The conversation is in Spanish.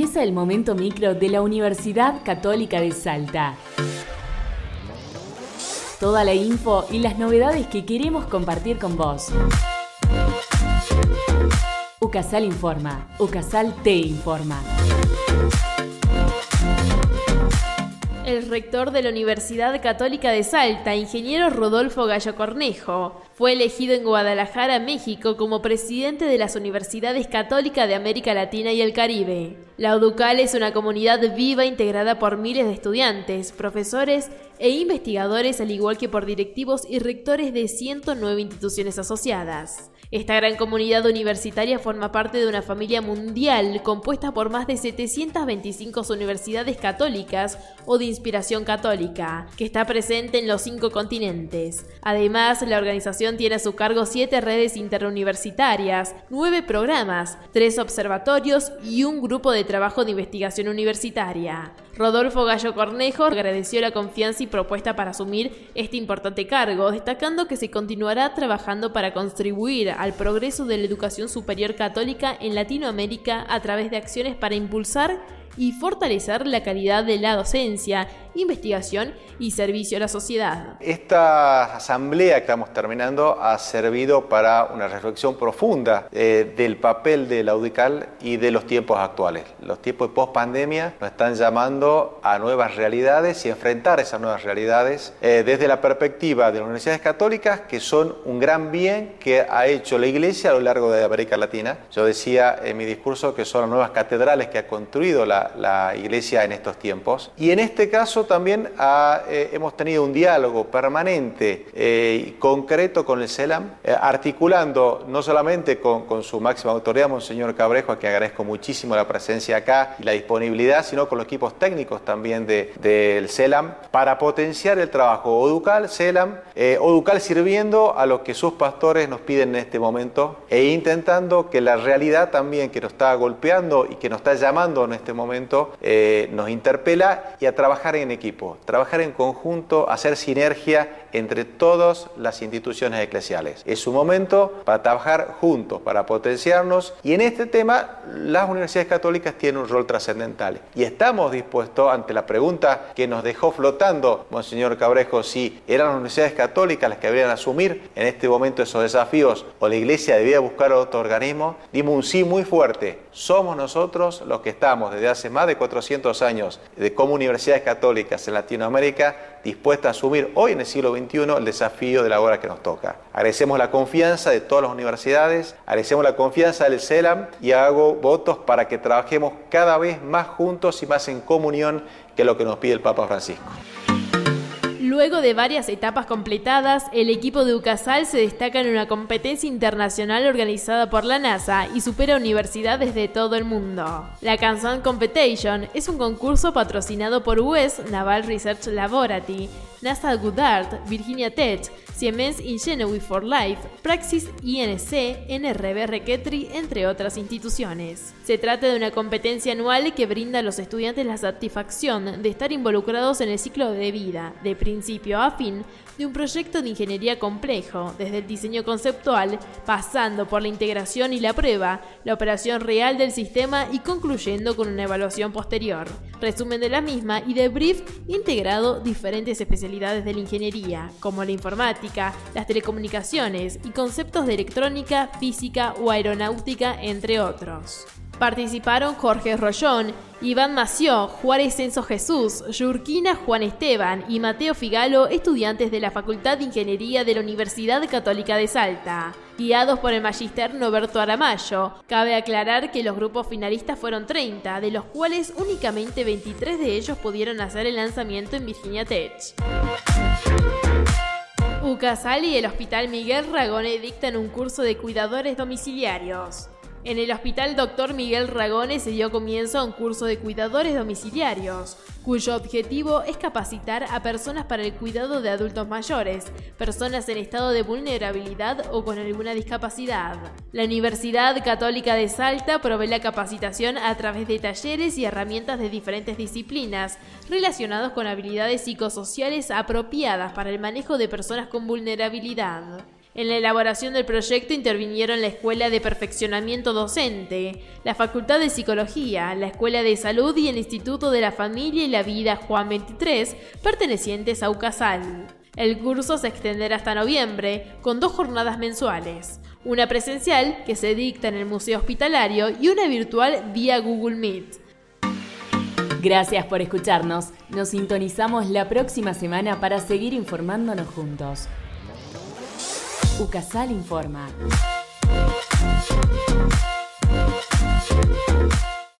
Empieza el momento micro de la Universidad Católica de Salta. Toda la info y las novedades que queremos compartir con vos. Ucasal informa. Ucasal te informa. el rector de la Universidad Católica de Salta, ingeniero Rodolfo Gallo Cornejo, fue elegido en Guadalajara, México, como presidente de las Universidades Católicas de América Latina y el Caribe. La UDUCAL es una comunidad viva integrada por miles de estudiantes, profesores e investigadores, al igual que por directivos y rectores de 109 instituciones asociadas. Esta gran comunidad universitaria forma parte de una familia mundial compuesta por más de 725 universidades católicas o de inspiración católica, que está presente en los cinco continentes. Además, la organización tiene a su cargo siete redes interuniversitarias, nueve programas, tres observatorios y un grupo de trabajo de investigación universitaria. Rodolfo Gallo Cornejo agradeció la confianza y propuesta para asumir este importante cargo, destacando que se continuará trabajando para contribuir al progreso de la educación superior católica en Latinoamérica a través de acciones para impulsar y fortalecer la calidad de la docencia, investigación y servicio a la sociedad. Esta asamblea que estamos terminando ha servido para una reflexión profunda eh, del papel de la UDICAL y de los tiempos actuales. Los tiempos de post-pandemia nos están llamando a nuevas realidades y enfrentar esas nuevas realidades eh, desde la perspectiva de las universidades católicas, que son un gran bien que ha hecho la Iglesia a lo largo de América Latina. Yo decía en mi discurso que son las nuevas catedrales que ha construido la la, Iglesia en estos tiempos. Y en este caso también eh, hemos tenido un diálogo permanente eh, y concreto con el CELAM, eh, articulando no solamente con, su máxima autoridad, Monseñor Cabrejo, a quien agradezco muchísimo la presencia acá y la disponibilidad, sino con los equipos técnicos también del CELAM, para potenciar el trabajo ODUCAL, CELAM, ODUCAL sirviendo a lo que sus pastores nos piden en este momento e intentando que la realidad también que nos está golpeando y que nos está llamando en este momento, eh, nos interpela y a trabajar en equipo, trabajar en conjunto, hacer sinergia entre todas las instituciones eclesiales. Es un momento para trabajar juntos, para potenciarnos y en este tema las universidades católicas tienen un rol trascendental y estamos dispuestos ante la pregunta que nos dejó flotando Monseñor Cabrejo si eran las universidades católicas las que deberían asumir en este momento esos desafíos o la iglesia debía buscar otro organismo, dimos un sí muy fuerte. Somos nosotros los que estamos desde hace más de 400 años de como universidades católicas en Latinoamérica dispuestas a asumir hoy en el siglo XXI el desafío de la hora que nos toca. Agradecemos la confianza de todas las universidades, agradecemos la confianza del CELAM y hago votos para que trabajemos cada vez más juntos y más en comunión que lo que nos pide el Papa Francisco. Luego de varias etapas completadas, el equipo de UCASAL se destaca en una competencia internacional organizada por la NASA y supera universidades de todo el mundo. La Canson Competition es un concurso patrocinado por US Naval Research Laboratory, NASA Goddard, Virginia Tech, Siemens Ingenuity for Life, Praxis INC, NRB Requetri, entre otras instituciones. Se trata de una competencia anual que brinda a los estudiantes la satisfacción de estar involucrados en el ciclo de vida, de principio a fin, de un proyecto de ingeniería complejo, desde el diseño conceptual, pasando por la integración y la prueba, la operación real del sistema y concluyendo con una evaluación posterior. Resumen de la misma y de brief integrado diferentes especialidades de la ingeniería, como la informática, las telecomunicaciones y conceptos de electrónica, física o aeronáutica, entre otros. Participaron Jorge Rollón, Iván Mació, Juárez Censo Jesús, Yurquina Juan Esteban y Mateo Figalo, estudiantes de la Facultad de Ingeniería de la Universidad Católica de Salta. Guiados por el magister Noberto Aramayo, cabe aclarar que los grupos finalistas fueron 30, de los cuales únicamente 23 de ellos pudieron hacer el lanzamiento en Virginia Tech. UCASAL y el Hospital Miguel Ragone dictan un curso de cuidadores domiciliarios. En el Hospital Dr. Miguel Ragone se dio comienzo a un curso de cuidadores domiciliarios, cuyo objetivo es capacitar a personas para el cuidado de adultos mayores, personas en estado de vulnerabilidad o con alguna discapacidad. La Universidad Católica de Salta provee la capacitación a través de talleres y herramientas de diferentes disciplinas relacionados con habilidades psicosociales apropiadas para el manejo de personas con vulnerabilidad. En la elaboración del proyecto intervinieron la Escuela de Perfeccionamiento Docente, la Facultad de Psicología, la Escuela de Salud y el Instituto de la Familia y la Vida Juan 23, pertenecientes a UCASAL. El curso se extenderá hasta noviembre, con dos jornadas mensuales, una presencial que se dicta en el Museo Hospitalario y una virtual vía Google Meet. Gracias por escucharnos. Nos sintonizamos la próxima semana para seguir informándonos juntos. UCASAL informa.